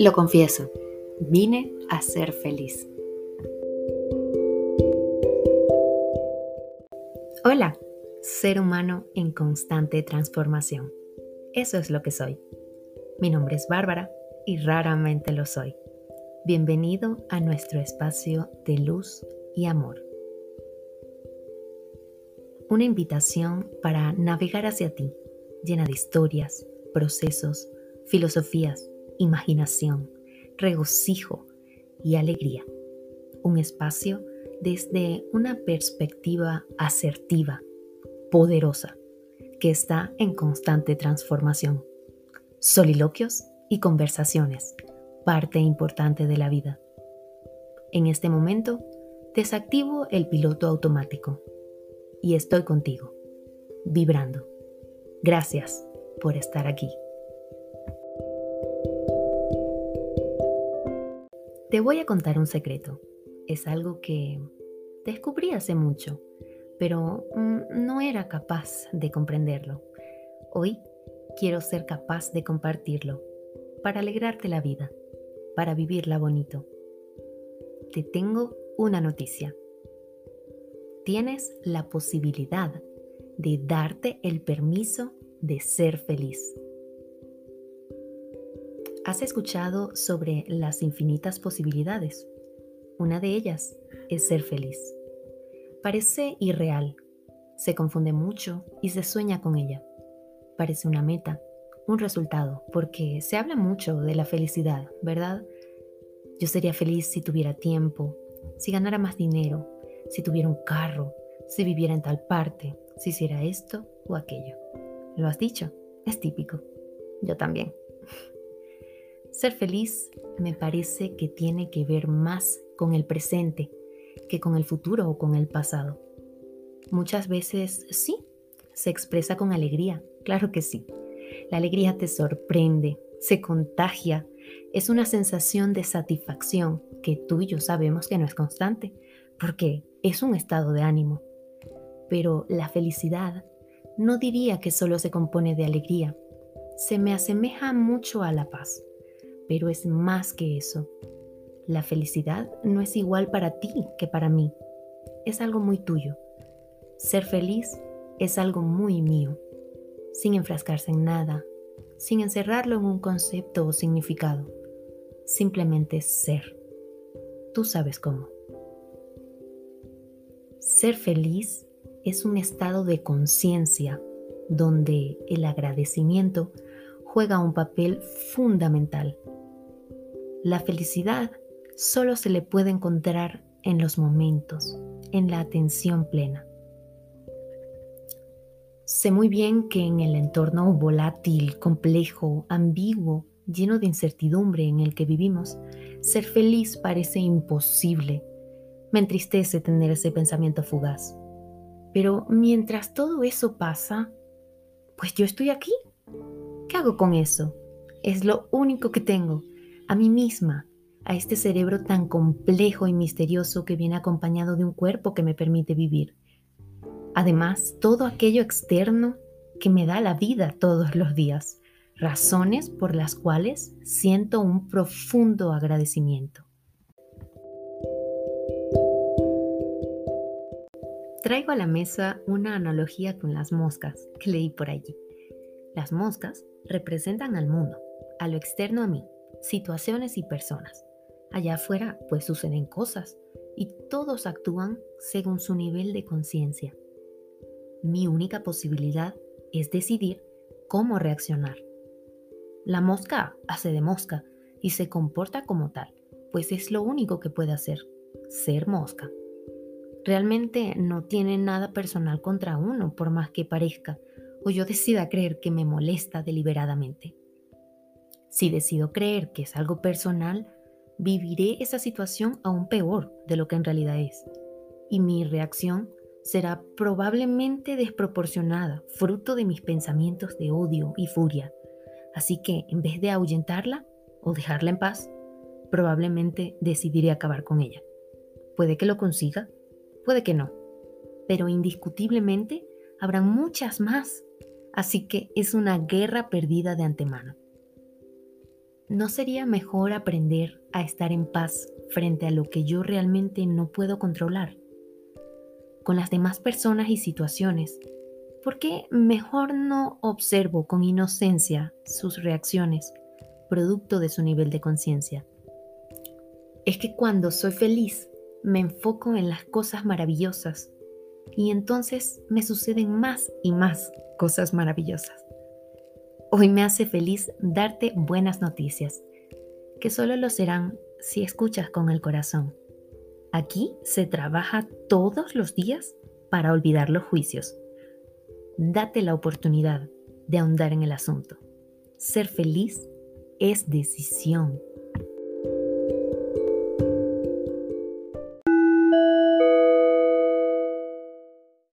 Lo confieso, vine a ser feliz. Hola, ser humano en constante transformación. Eso es lo que soy. Mi nombre es Bárbara y raramente lo soy. Bienvenido a nuestro espacio de luz y amor. Una invitación para navegar hacia ti, llena de historias, procesos, filosofías, imaginación, regocijo y alegría. Un espacio desde una perspectiva asertiva, poderosa, que está en constante transformación. Soliloquios y conversaciones, parte importante de la vida. En este momento, desactivo el piloto automático y estoy contigo, vibrando. Gracias por estar aquí. Te voy a contar un secreto. Es algo que descubrí hace mucho, pero mm, no era capaz de comprenderlo. Hoy quiero ser capaz de compartirlo para alegrarte la vida, para vivirla bonito. Te tengo una noticia. Tienes la posibilidad de darte el permiso de ser feliz. ¿Has escuchado sobre las infinitas posibilidades? Una de ellas es ser feliz. Parece irreal, se confunde mucho y se sueña con ella. Parece una meta, un resultado, porque se habla mucho de la felicidad, ¿verdad? Yo sería feliz si tuviera tiempo, si ganara más dinero, si tuviera un carro, si viviera en tal parte, si hiciera esto o aquello. Lo has dicho, es típico. Yo también. Ser feliz me parece que tiene que ver más con el presente que con el futuro o con el pasado. Muchas veces sí, se expresa con alegría, claro que sí. La alegría te sorprende, se contagia, es una sensación de satisfacción que tú y yo sabemos que no es constante, porque es un estado de ánimo. Pero la felicidad no diría que solo se compone de alegría, se me asemeja mucho a la paz pero es más que eso. La felicidad no es igual para ti que para mí. Es algo muy tuyo. Ser feliz es algo muy mío, sin enfrascarse en nada, sin encerrarlo en un concepto o significado. Simplemente ser. Tú sabes cómo. Ser feliz es un estado de conciencia donde el agradecimiento juega un papel fundamental la felicidad solo se le puede encontrar en los momentos, en la atención plena. Sé muy bien que en el entorno volátil, complejo, ambiguo, lleno de incertidumbre en el que vivimos, ser feliz parece imposible. Me entristece tener ese pensamiento fugaz. Pero mientras todo eso pasa, pues yo estoy aquí. ¿Qué hago con eso? Es lo único que tengo a mí misma, a este cerebro tan complejo y misterioso que viene acompañado de un cuerpo que me permite vivir. Además, todo aquello externo que me da la vida todos los días, razones por las cuales siento un profundo agradecimiento. Traigo a la mesa una analogía con las moscas que leí por allí. Las moscas representan al mundo, a lo externo a mí, situaciones y personas. Allá afuera pues suceden cosas y todos actúan según su nivel de conciencia. Mi única posibilidad es decidir cómo reaccionar. La mosca hace de mosca y se comporta como tal, pues es lo único que puede hacer, ser mosca. Realmente no tiene nada personal contra uno, por más que parezca, o yo decida creer que me molesta deliberadamente. Si decido creer que es algo personal, viviré esa situación aún peor de lo que en realidad es. Y mi reacción será probablemente desproporcionada, fruto de mis pensamientos de odio y furia. Así que en vez de ahuyentarla o dejarla en paz, probablemente decidiré acabar con ella. Puede que lo consiga, puede que no, pero indiscutiblemente habrá muchas más. Así que es una guerra perdida de antemano. ¿No sería mejor aprender a estar en paz frente a lo que yo realmente no puedo controlar? Con las demás personas y situaciones, ¿por qué mejor no observo con inocencia sus reacciones, producto de su nivel de conciencia? Es que cuando soy feliz, me enfoco en las cosas maravillosas y entonces me suceden más y más cosas maravillosas. Hoy me hace feliz darte buenas noticias, que solo lo serán si escuchas con el corazón. Aquí se trabaja todos los días para olvidar los juicios. Date la oportunidad de ahondar en el asunto. Ser feliz es decisión.